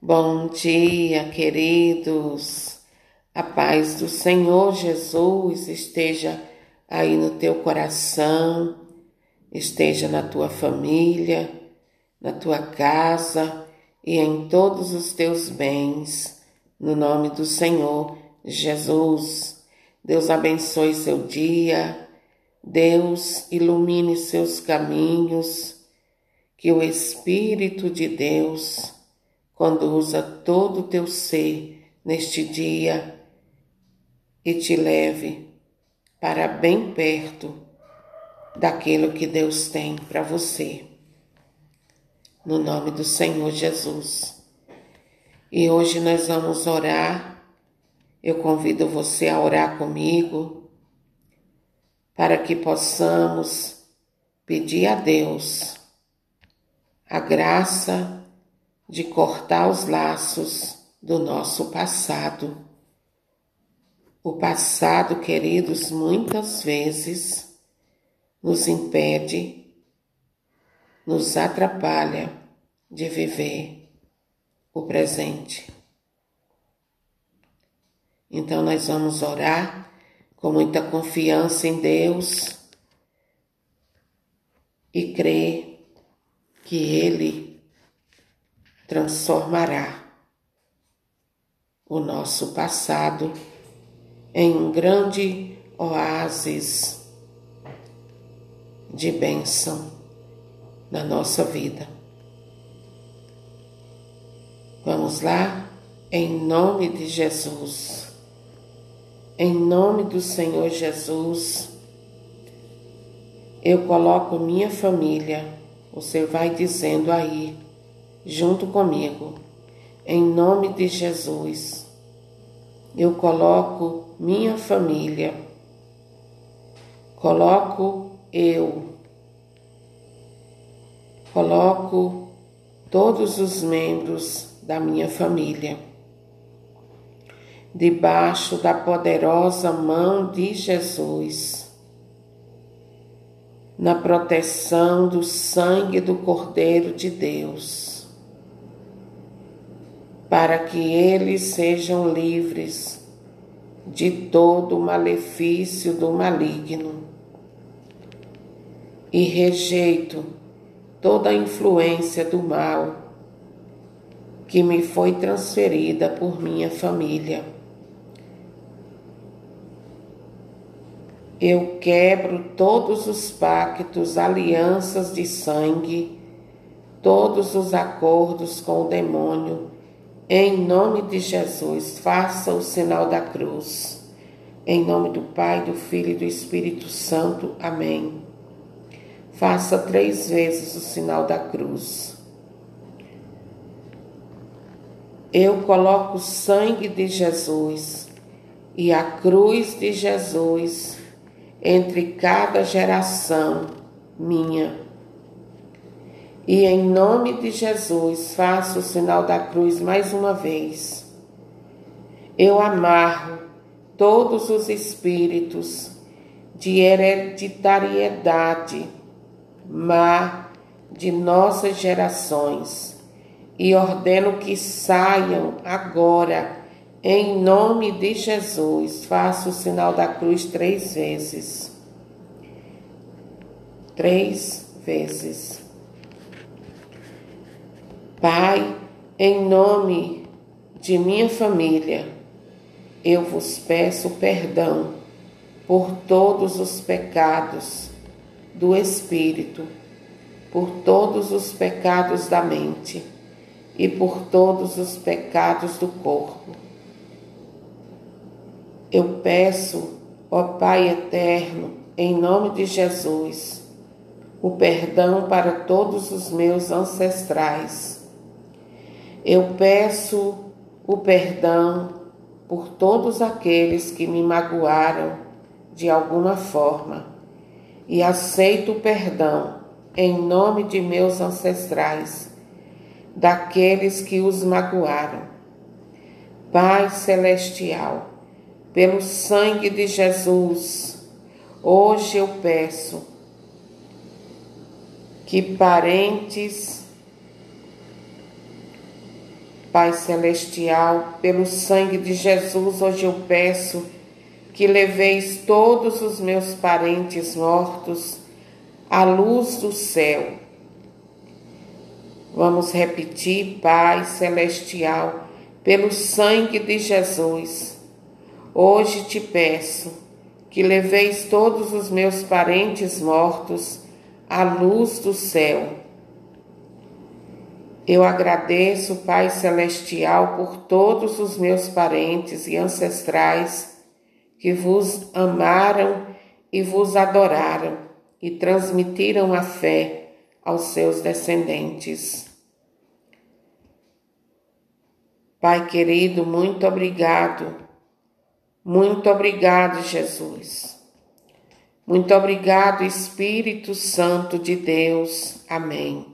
Bom dia, queridos. A paz do Senhor Jesus esteja aí no teu coração, esteja na tua família, na tua casa e em todos os teus bens, no nome do Senhor Jesus. Deus abençoe seu dia, Deus ilumine seus caminhos, que o Espírito de Deus conduza todo o teu ser neste dia e te leve para bem perto daquilo que Deus tem para você. No nome do Senhor Jesus. E hoje nós vamos orar. Eu convido você a orar comigo para que possamos pedir a Deus a graça de cortar os laços do nosso passado. O passado, queridos, muitas vezes nos impede, nos atrapalha de viver o presente. Então, nós vamos orar com muita confiança em Deus e crer que Ele transformará o nosso passado em um grande oásis de bênção na nossa vida. Vamos lá? Em nome de Jesus, em nome do Senhor Jesus, eu coloco minha família, você vai dizendo aí, junto comigo. Em nome de Jesus, eu coloco minha família, coloco eu, coloco todos os membros da minha família debaixo da poderosa mão de Jesus, na proteção do sangue do Cordeiro de Deus para que eles sejam livres de todo o malefício do maligno. E rejeito toda a influência do mal que me foi transferida por minha família. Eu quebro todos os pactos, alianças de sangue, todos os acordos com o demônio em nome de Jesus, faça o sinal da cruz. Em nome do Pai, do Filho e do Espírito Santo. Amém. Faça três vezes o sinal da cruz. Eu coloco o sangue de Jesus e a cruz de Jesus entre cada geração minha e em nome de Jesus, faço o sinal da cruz mais uma vez. Eu amarro todos os espíritos de hereditariedade má de nossas gerações e ordeno que saiam agora, em nome de Jesus. Faço o sinal da cruz três vezes. Três vezes. Pai, em nome de minha família, eu vos peço perdão por todos os pecados do espírito, por todos os pecados da mente e por todos os pecados do corpo. Eu peço, ó Pai eterno, em nome de Jesus, o perdão para todos os meus ancestrais eu peço o perdão por todos aqueles que me magoaram de alguma forma e aceito o perdão em nome de meus ancestrais, daqueles que os magoaram. Pai Celestial, pelo sangue de Jesus, hoje eu peço que parentes Pai Celestial, pelo sangue de Jesus, hoje eu peço que leveis todos os meus parentes mortos à luz do céu. Vamos repetir, Pai Celestial, pelo sangue de Jesus. Hoje te peço que leveis todos os meus parentes mortos à luz do céu eu agradeço, Pai Celestial, por todos os meus parentes e ancestrais que vos amaram e vos adoraram e transmitiram a fé aos seus descendentes. Pai querido, muito obrigado. Muito obrigado, Jesus. Muito obrigado, Espírito Santo de Deus. Amém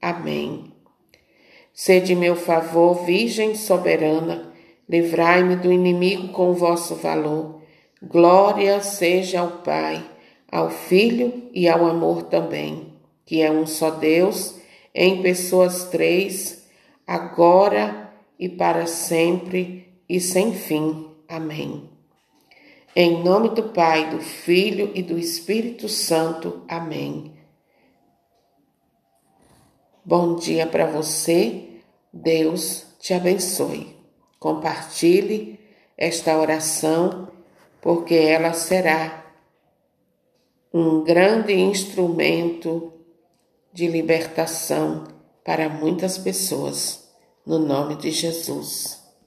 Amém. Sede meu favor, Virgem soberana, livrai-me do inimigo com vosso valor. Glória seja ao Pai, ao Filho e ao amor também, que é um só Deus, em pessoas três, agora e para sempre e sem fim. Amém. Em nome do Pai, do Filho e do Espírito Santo. Amém. Bom dia para você. Deus te abençoe. Compartilhe esta oração, porque ela será um grande instrumento de libertação para muitas pessoas, no nome de Jesus.